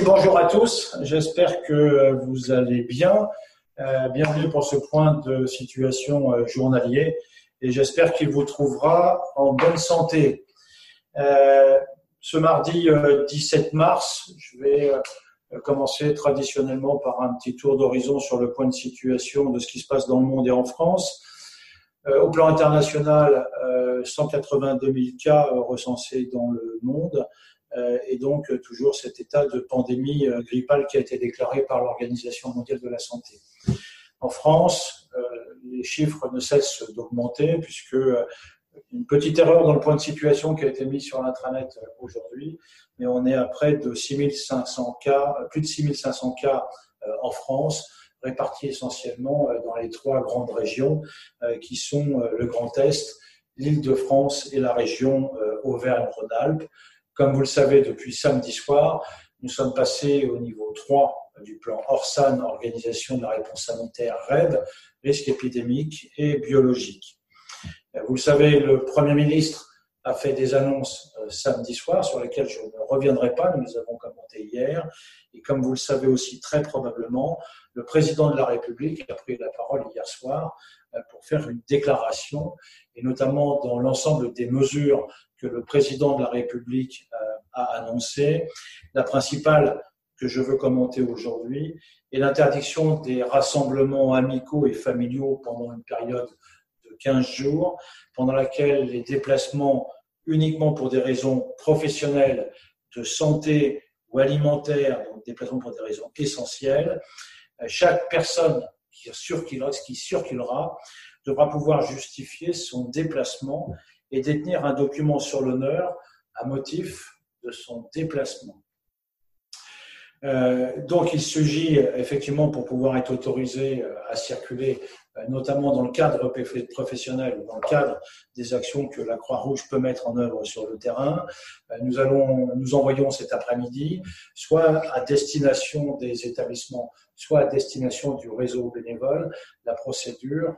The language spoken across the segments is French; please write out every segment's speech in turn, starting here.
Bonjour à tous, j'espère que vous allez bien. Euh, bienvenue pour ce point de situation euh, journalier et j'espère qu'il vous trouvera en bonne santé. Euh, ce mardi 17 mars, je vais commencer traditionnellement par un petit tour d'horizon sur le point de situation de ce qui se passe dans le monde et en France. Au plan international, 182 000 cas recensés dans le monde, et donc euh, toujours cet état de pandémie euh, grippale qui a été déclaré par l'Organisation mondiale de la santé. En France, les chiffres ne cessent d'augmenter puisque une petite erreur dans le point de situation qui a été mis sur l'intranet aujourd'hui, mais on est à près de 6500 cas, plus de 6500 cas en France, répartis essentiellement dans les trois grandes régions qui sont le Grand Est, l'Île-de-France et la région Auvergne-Rhône-Alpes. Comme vous le savez, depuis samedi soir, nous sommes passés au niveau 3 du plan ORSAN, Organisation de la réponse sanitaire RED, risque épidémique et biologique. Vous le savez, le Premier ministre a fait des annonces euh, samedi soir sur lesquelles je ne reviendrai pas, nous les avons commentées hier. Et comme vous le savez aussi très probablement, le président de la République a pris la parole hier soir euh, pour faire une déclaration, et notamment dans l'ensemble des mesures que le président de la République euh, a annoncé. La principale que je veux commenter aujourd'hui est l'interdiction des rassemblements amicaux et familiaux pendant une période de 15 jours, pendant laquelle les déplacements uniquement pour des raisons professionnelles, de santé ou alimentaires, donc déplacements pour des raisons essentielles, euh, chaque personne qui circulera devra pouvoir justifier son déplacement et détenir un document sur l'honneur à motif de son déplacement. Euh, donc il s'agit effectivement pour pouvoir être autorisé euh, à circuler, euh, notamment dans le cadre professionnel, dans le cadre des actions que la Croix-Rouge peut mettre en œuvre sur le terrain. Nous allons, nous envoyons cet après-midi, soit à destination des établissements, soit à destination du réseau bénévole, la procédure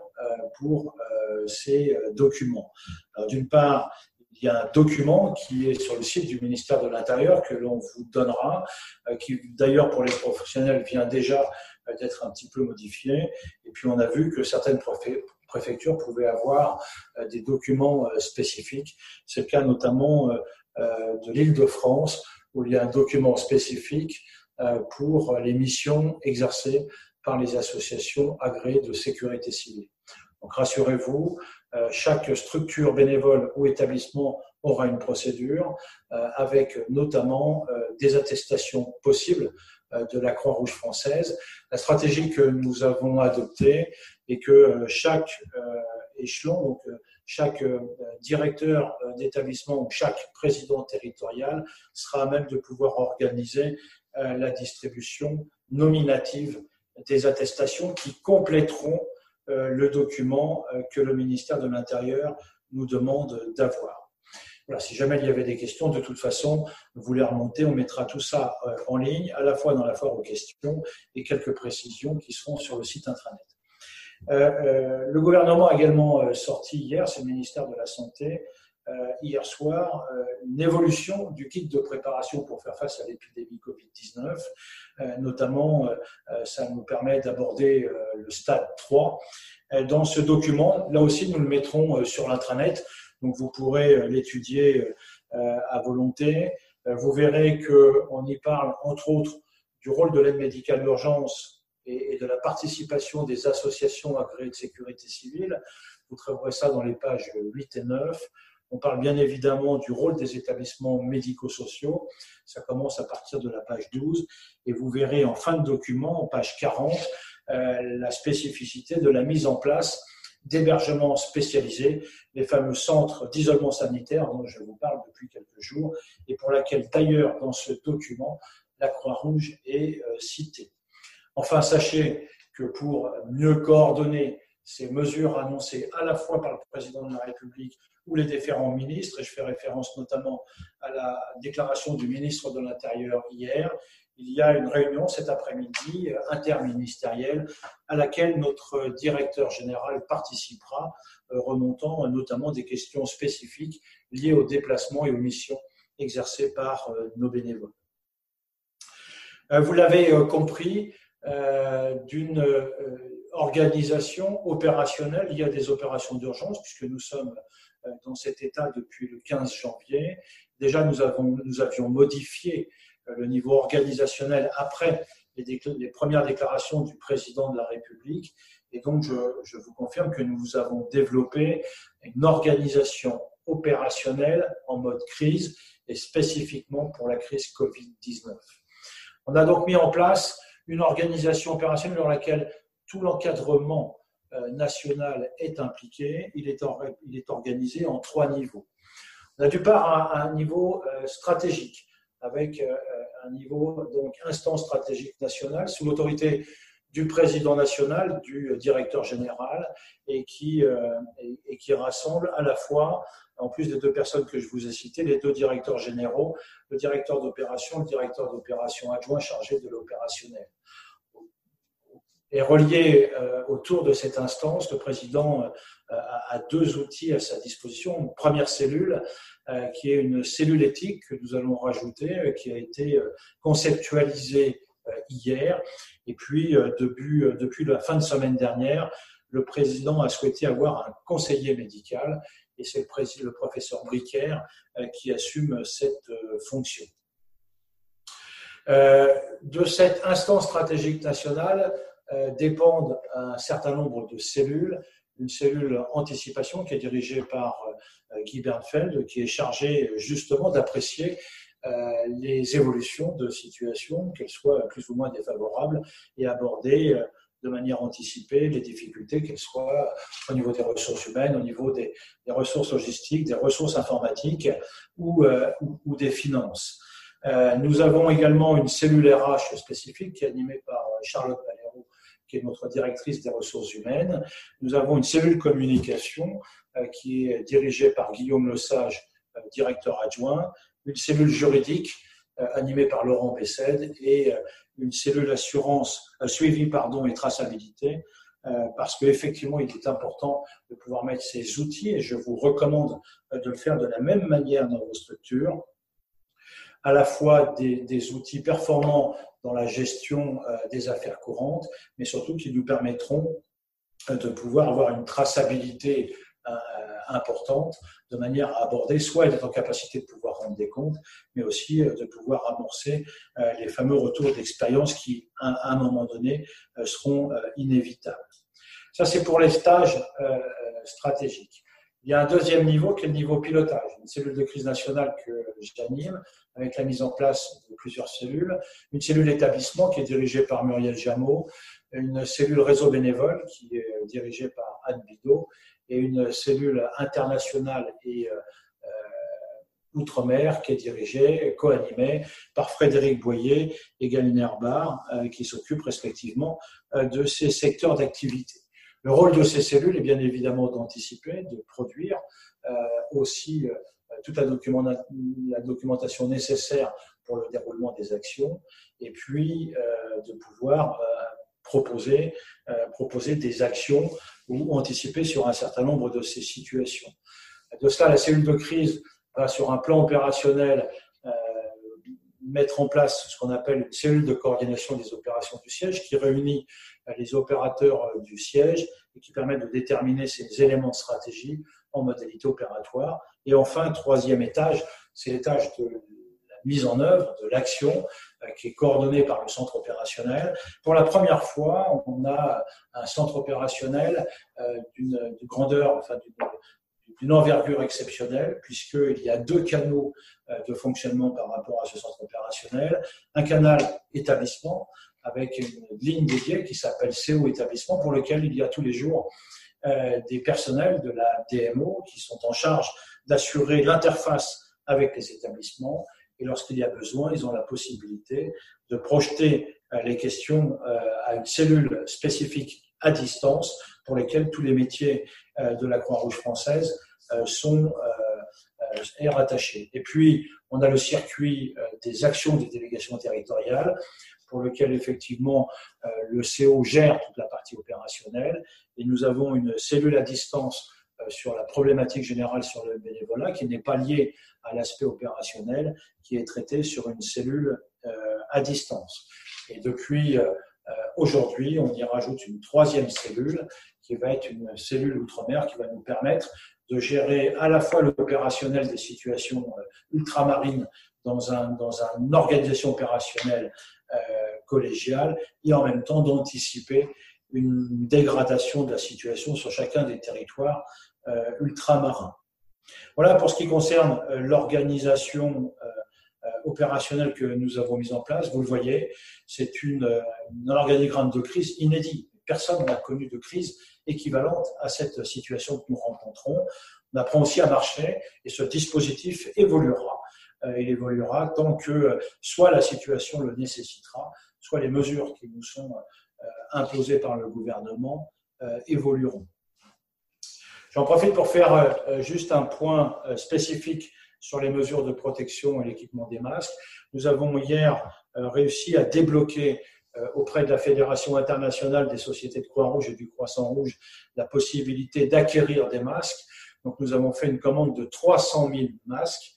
pour ces documents. D'une part, il y a un document qui est sur le site du ministère de l'Intérieur que l'on vous donnera, euh, qui d'ailleurs pour les professionnels vient déjà euh, d'être un petit peu modifié. Et puis on a vu que certaines préfectures pouvaient avoir euh, des documents spécifiques. C'est le cas notamment de l'Île-de-France où il y a un document spécifique pour les missions exercées par les associations agréées de sécurité civile. Donc rassurez-vous, euh, chaque structure bénévole ou établissement aura une procédure euh, avec notamment euh, des attestations possibles de la Croix-Rouge française. La stratégie que nous avons adoptée est que chaque échelon, donc chaque directeur d'établissement ou chaque président territorial sera à même de pouvoir organiser la distribution nominative des attestations qui compléteront euh, le document euh, que le ministère de l'Intérieur nous demande d'avoir. Voilà, si jamais il y avait des questions, de toute façon, vous les remontez, on mettra tout ça euh, en ligne, à la fois dans la foire aux questions et quelques précisions qui seront sur le site intranet. le gouvernement a également sorti hier, c'est le ministère de la Santé, hier soir, une évolution du kit de préparation pour faire face à l'épidémie Covid-19. notamment, ça nous permet d'aborder le stade 3. dans ce document, là aussi, nous le mettrons sur l'intranet, donc vous pourrez l'étudier à volonté. Vous verrez qu'on y parle, entre autres, du rôle de l'aide médicale d'urgence et de la participation des associations agréées de sécurité civile. Vous trouverez ça dans les pages 8 et 9. On parle bien évidemment du rôle des établissements médico-sociaux. Ça commence à partir de la page 12 et vous verrez en fin de document, en page 40, euh, la spécificité de la mise en place d'hébergements spécialisés, les fameux centres d'isolement sanitaire dont je vous parle depuis quelques jours et pour laquelle d'ailleurs dans ce document, la Croix-Rouge est euh, citée. Enfin, sachez que pour mieux coordonner ces mesures annoncées à la fois par le président de la République ou les différents ministres, et je fais référence notamment à la déclaration du ministre de l'Intérieur hier, il y a une réunion cet après-midi euh, interministérielle à laquelle notre directeur général participera, euh, remontant notamment des questions spécifiques liées aux déplacements et aux missions exercées par euh, nos bénévoles. vous l'avez compris, d'une organisation opérationnelle. Il y a des opérations d'urgence puisque nous sommes dans cet état depuis le 15 janvier. Déjà, nous, avons, nous avions modifié le niveau organisationnel après les, les, premières déclarations du président de la République. Et donc, je, je, vous confirme que nous avons développé une organisation opérationnelle en mode crise et spécifiquement pour la crise Covid-19. On a donc mis en place une organisation opérationnelle dans laquelle l'encadrement euh, national est impliqué. Il est, organisé en trois niveaux. On a du part un, niveau euh, stratégique avec euh, un niveau donc instance stratégique nationale sous l'autorité du président national, du directeur général, et qui, et qui rassemble à la fois en plus des deux personnes que je vous ai citées, les deux directeurs généraux, le directeur d'opération, le directeur d'opération adjoint chargé de l'opérationnel. Et relié euh, autour de cette instance, le président euh, a deux outils à sa disposition. Une première cellule, euh, qui est une cellule éthique que nous allons rajouter, qui a été conceptualisée hier. Et puis, depuis, la fin de semaine dernière, le président a souhaité avoir un conseiller médical et c'est le, le, professeur Bricaire qui assume cette fonction. de cette instance stratégique nationale, dépendent un certain nombre de cellules. Une cellule anticipation qui est dirigée par euh, Guy Bernfeld, qui est chargée justement d'apprécier euh, les évolutions de situation, qu'elles soient plus ou moins défavorables, et aborder de manière anticipée les difficultés, qu'elles soient au niveau des ressources humaines, au niveau des, ressources logistiques, des ressources informatiques ou, des finances. Nous avons également une cellule RH spécifique qui est animée par Charlotte Valero, qui est notre directrice des ressources humaines. Nous avons une cellule communication euh, qui est dirigée par Guillaume Lesage, euh, directeur adjoint, une cellule juridique euh, animée par Laurent Bessède et une cellule assurance, suivi pardon, et traçabilité, parce qu'effectivement, il est important de pouvoir mettre ces outils, et je vous recommande de le faire de la même manière dans vos structures, à la fois des, outils performants dans la gestion euh, des affaires courantes, mais surtout qui nous permettront euh, de pouvoir avoir une traçabilité euh, importante de manière à aborder, soit d'être en capacité de pouvoir rendre des comptes, mais aussi de pouvoir amorcer les fameux retours d'expérience qui, à un moment donné, seront inévitables. Ça, c'est pour les stages stratégiques. Il y a un deuxième niveau qui est le niveau pilotage, une cellule de crise nationale que j'anime, avec la mise en place de plusieurs cellules, une cellule établissement qui est dirigée par Muriel Jameau, une cellule réseau bénévole qui est dirigée par Anne Bidot, et une cellule internationale et euh, euh, outre-mer qui est dirigée, co-animée par Frédéric Boyer et Galine Herbar, euh, qui s'occupent respectivement de ces secteurs d'activité. Le rôle de ces cellules est bien évidemment d'anticiper, de produire, aussi toute la, documentation nécessaire pour le déroulement des actions, et puis euh, de pouvoir euh, proposer, euh, proposer des actions ou anticiper sur un certain nombre de ces situations. De cela, la cellule de crise va sur un plan opérationnel mettre en place ce qu'on appelle une cellule de coordination des opérations du siège qui réunit les opérateurs du siège et qui permet de déterminer ces éléments de stratégie en modalité opératoire. Et enfin, troisième étage, c'est l'étage de la mise en œuvre, de l'action, euh, qui est coordonné par le centre opérationnel. Pour la première fois, on a un centre opérationnel euh, d'une grandeur, enfin d'une envergure exceptionnelle, puisqu'il y a deux canaux euh, de fonctionnement par rapport à ce centre opérationnel. Un canal établissement, avec une ligne dédiée qui s'appelle CO établissement, pour lequel il y a tous les jours euh, des personnels de la DMO qui sont en charge d'assurer l'interface avec les établissements et lorsqu'il y a besoin, ils ont la possibilité de projeter euh, les questions euh, à une cellule spécifique à distance pour lesquelles tous les métiers de la Croix-Rouge française sont rattachés. Et puis, on a le circuit des actions des délégations territoriales pour lequel effectivement euh, le CO gère toute la partie opérationnelle et nous avons une cellule à distance euh, sur la problématique générale sur le bénévolat qui n'est pas liée à l'aspect opérationnel, qui est traitée sur une cellule à distance. Et depuis aujourd'hui, on y rajoute une troisième cellule qui va être une cellule outre-mer qui va nous permettre de gérer à la fois l'opérationnel des situations ultramarines dans, un, dans une organisation opérationnelle collégiale et en même temps d'anticiper une dégradation de la situation sur chacun des territoires ultramarins. Voilà pour ce qui concerne euh, l'organisation euh, euh, opérationnelle que nous avons mise en place. Vous le voyez, c'est une, un organigramme de crise inédit. Personne n'a connu de crise équivalente à cette situation que nous rencontrons. On apprend aussi à marcher et ce dispositif évoluera. Il évoluera tant que soit la situation le nécessitera, soit les mesures qui nous sont imposées par le gouvernement évolueront. J'en profite pour faire euh, juste un point euh, spécifique sur les mesures de protection et l'équipement des masques. Nous avons hier euh, réussi à débloquer auprès de la Fédération internationale des sociétés de Croix-Rouge et du Croissant-Rouge la possibilité d'acquérir des masques. Donc nous avons fait une commande de 300 000 masques,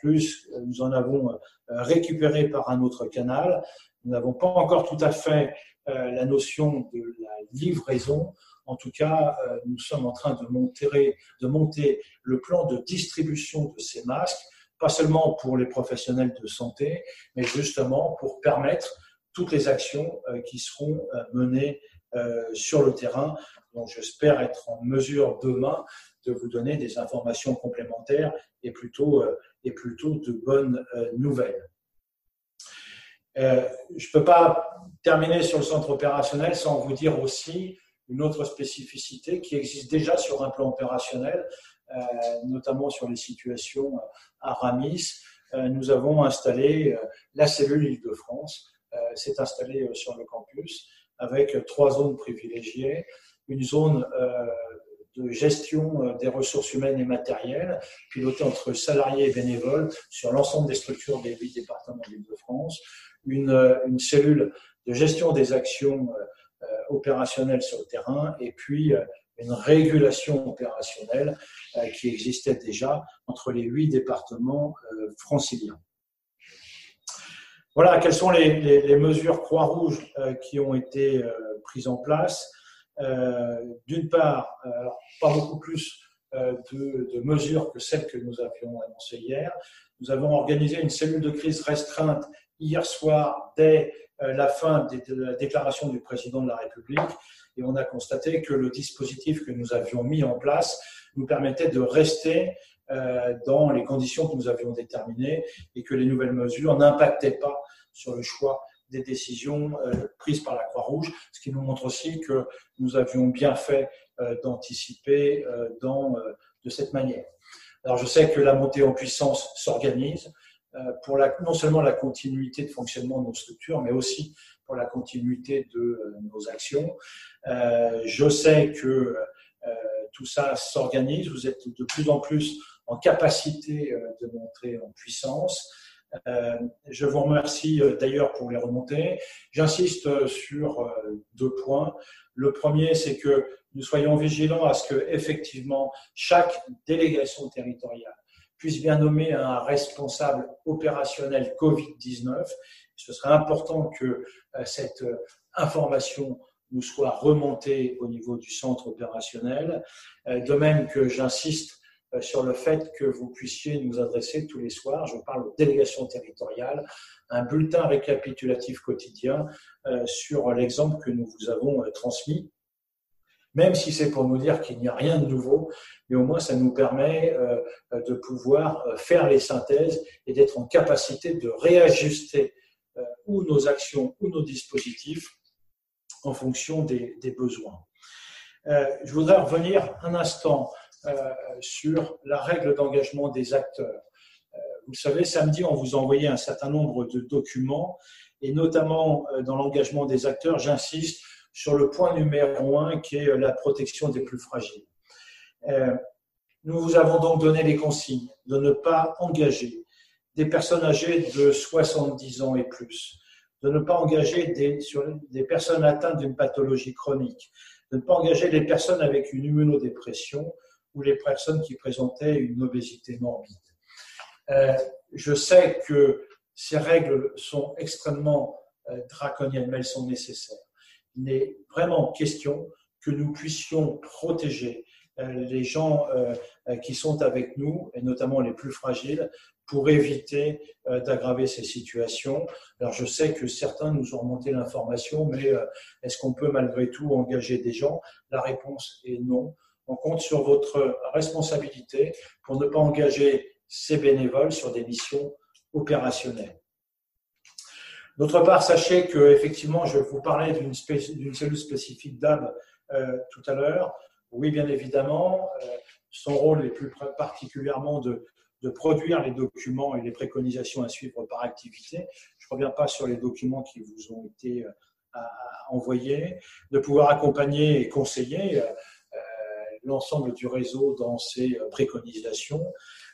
plus nous en avons récupéré par un autre canal. Nous n'avons pas encore tout à fait la notion de la livraison. En tout cas, euh, nous sommes en train de monter, le plan de distribution de ces masques, pas seulement pour les professionnels de santé, mais justement pour permettre toutes les actions euh, qui seront euh, menées sur le terrain. Donc j'espère être en mesure demain de vous donner des informations complémentaires et plutôt, et plutôt de bonnes nouvelles. je ne peux pas terminer sur le centre opérationnel sans vous dire aussi une autre spécificité qui existe déjà sur un plan opérationnel, euh, notamment sur les situations à Ramis. Euh, nous avons installé euh, la cellule Île-de-France. C'est installé sur le campus avec trois zones privilégiées. Une zone de gestion des ressources humaines et matérielles, pilotée entre salariés et bénévoles sur l'ensemble des structures des huit départements d'Île-de-France. Une, une, cellule de gestion des actions euh, opérationnelle sur le terrain et puis euh, une régulation opérationnelle euh, qui existait déjà entre les huit départements franciliens. Voilà, quelles sont les, mesures Croix-Rouge qui ont été prises en place. D'une part, pas beaucoup plus de, de, mesures que celles que nous avions annoncées hier. Nous avons organisé une cellule de crise restreinte hier soir dès euh, la fin de la déclaration du président de la République et on a constaté que le dispositif que nous avions mis en place nous permettait de rester euh, dans les conditions que nous avions déterminées et que les nouvelles mesures n'impactaient pas sur le choix des décisions euh, prises par la Croix-Rouge, ce qui nous montre aussi que nous avions bien fait d'anticiper dans, de cette manière. Alors je sais que la montée en puissance s'organise, euh, pour non seulement la continuité de fonctionnement de nos structures, mais aussi pour la continuité de euh, nos actions. Euh, je sais que tout ça s'organise, vous êtes de plus en plus en capacité de montrer en puissance. Je vous remercie d'ailleurs pour les remontées. J'insiste sur deux points. Le premier, c'est que nous soyons vigilants à ce que effectivement chaque délégation territoriale puisse bien nommer un responsable opérationnel Covid-19. Ce serait important que euh, cette euh, information nous soit remontée au niveau du centre opérationnel. Euh, de même que j'insiste sur le fait que vous puissiez nous adresser tous les soirs, je parle aux délégations territoriales, un bulletin récapitulatif quotidien sur l'exemple que nous vous avons transmis même si c'est pour nous dire qu'il n'y a rien de nouveau, mais au moins ça nous permet euh, de pouvoir euh, faire les synthèses et d'être en capacité de réajuster euh, ou nos actions ou nos dispositifs en fonction des, besoins. je voudrais revenir un instant sur la règle d'engagement des acteurs. Vous le savez, samedi, on vous a envoyé un certain nombre de documents, et notamment dans l'engagement des acteurs, j'insiste, sur le point numéro un qui est la protection des plus fragiles. Euh, nous vous avons donc donné les consignes de ne pas engager des personnes âgées de 70 ans et plus, de ne pas engager des, des personnes atteintes d'une pathologie chronique, de ne pas engager les personnes avec une immunodépression ou les personnes qui présentaient une obésité morbide. Euh, je sais que Ces règles sont extrêmement draconiennes, mais elles sont nécessaires. Il n'est vraiment question que nous puissions protéger les gens qui sont avec nous, et notamment les plus fragiles, pour éviter euh, d'aggraver ces situations. Alors je sais que certains nous ont remonté l'information, mais euh, est-ce qu'on peut malgré tout engager des gens? La réponse est non. On compte sur votre responsabilité pour ne pas engager ces bénévoles sur des missions opérationnelles. D'autre part, sachez que effectivement, je vous parlais d'une cellule spécifique d'AB euh, tout à l'heure. Oui, bien évidemment, son rôle est plus particulièrement de produire les documents et les préconisations à suivre par activité. Je ne reviens pas sur les documents qui vous ont été euh, envoyés, de pouvoir accompagner et conseiller euh, euh, l'ensemble du réseau dans ses préconisations,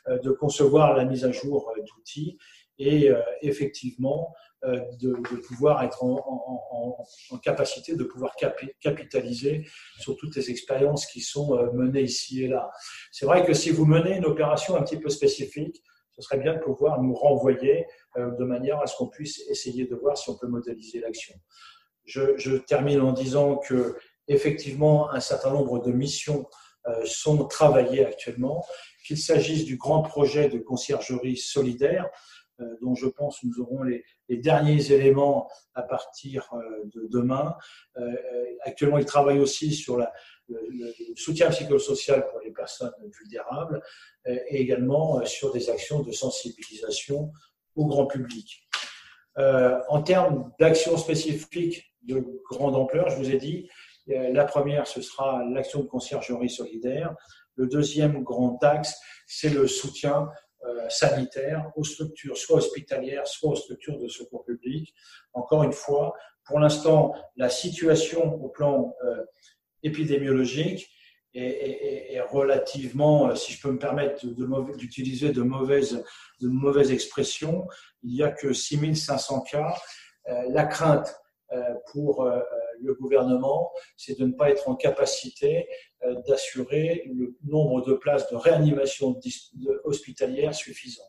de concevoir la mise à jour d'outils et effectivement euh, de, pouvoir être en, capacité de pouvoir capitaliser sur toutes les expériences qui sont euh, menées ici et là. C'est vrai que si vous menez une opération un petit peu spécifique, ce serait bien de pouvoir nous renvoyer euh, de manière à ce qu'on puisse essayer de voir si on peut modéliser l'action. Je, je, termine en disant que effectivement un certain nombre de missions sont travaillées actuellement, qu'il s'agisse du grand projet de conciergerie solidaire, euh, dont je pense nous aurons les, derniers éléments à partir euh, de demain. Euh, actuellement, il travaille aussi sur le, soutien psychosocial pour les personnes vulnérables et également sur des actions de sensibilisation au grand public. en termes d'actions spécifiques de grande ampleur, je vous ai dit, la première, ce sera l'action de conciergerie solidaire. Le deuxième grand axe, c'est le soutien euh, sanitaires aux structures soit hospitalières, soit aux structures de secours public. Encore une fois, pour l'instant, la situation au plan euh, épidémiologique est, relativement, euh, si je peux me permettre d'utiliser de, mauvaises, de mauvaises expressions, il n'y a que 6500 cas. la crainte pour le gouvernement, c'est de ne pas être en capacité euh, d'assurer le nombre de places de réanimation hospitalière suffisantes.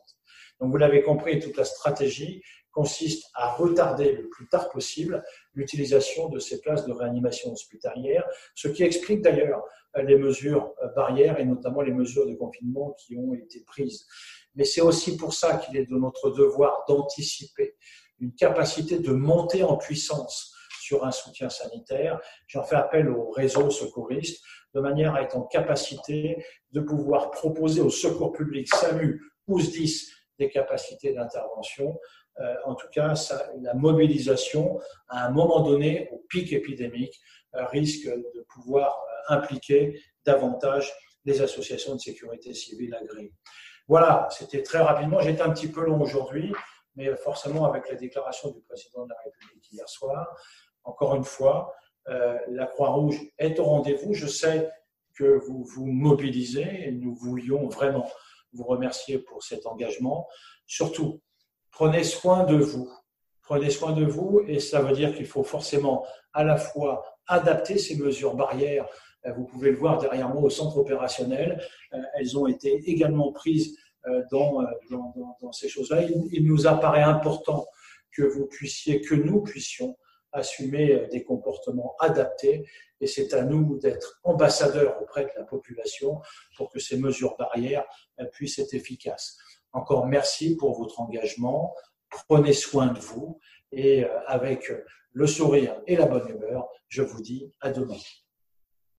Donc vous l'avez compris, toute la stratégie consiste à retarder le plus tard possible l'utilisation de ces places de réanimation hospitalière, ce qui explique d'ailleurs euh, les mesures euh, barrières et notamment les mesures de confinement qui ont été prises. Mais c'est aussi pour ça qu'il est de notre devoir d'anticiper une capacité de monter en puissance sur un soutien sanitaire. J'en fais appel au réseau secouriste de manière à être en capacité de pouvoir proposer au secours public SAMU ou SDIS des capacités d'intervention. Euh, en tout cas, ça, la mobilisation, à un moment donné, au pic épidémique, euh, risque de pouvoir euh, impliquer davantage les associations de sécurité civile agréées. Voilà, c'était très rapidement. J'étais un petit peu long aujourd'hui, mais forcément avec la déclaration du président de la République hier soir, encore une fois, euh, la Croix-Rouge est au rendez-vous. Je sais que vous vous mobilisez et nous voulions vraiment vous remercier pour cet engagement. Surtout, prenez soin de vous. Prenez soin de vous et ça veut dire qu'il faut forcément à la fois adapter ces mesures barrières. Euh, vous pouvez le voir derrière moi au centre opérationnel. Euh, elles ont été également prises dans, dans, dans ces choses-là. Il nous apparaît important que vous puissiez, que nous puissions assumer euh, des comportements adaptés et c'est à nous d'être ambassadeurs auprès de la population pour que ces mesures barrières euh, puissent être efficaces. Encore merci pour votre engagement. Prenez soin de vous et euh, avec le sourire et la bonne humeur, je vous dis à demain.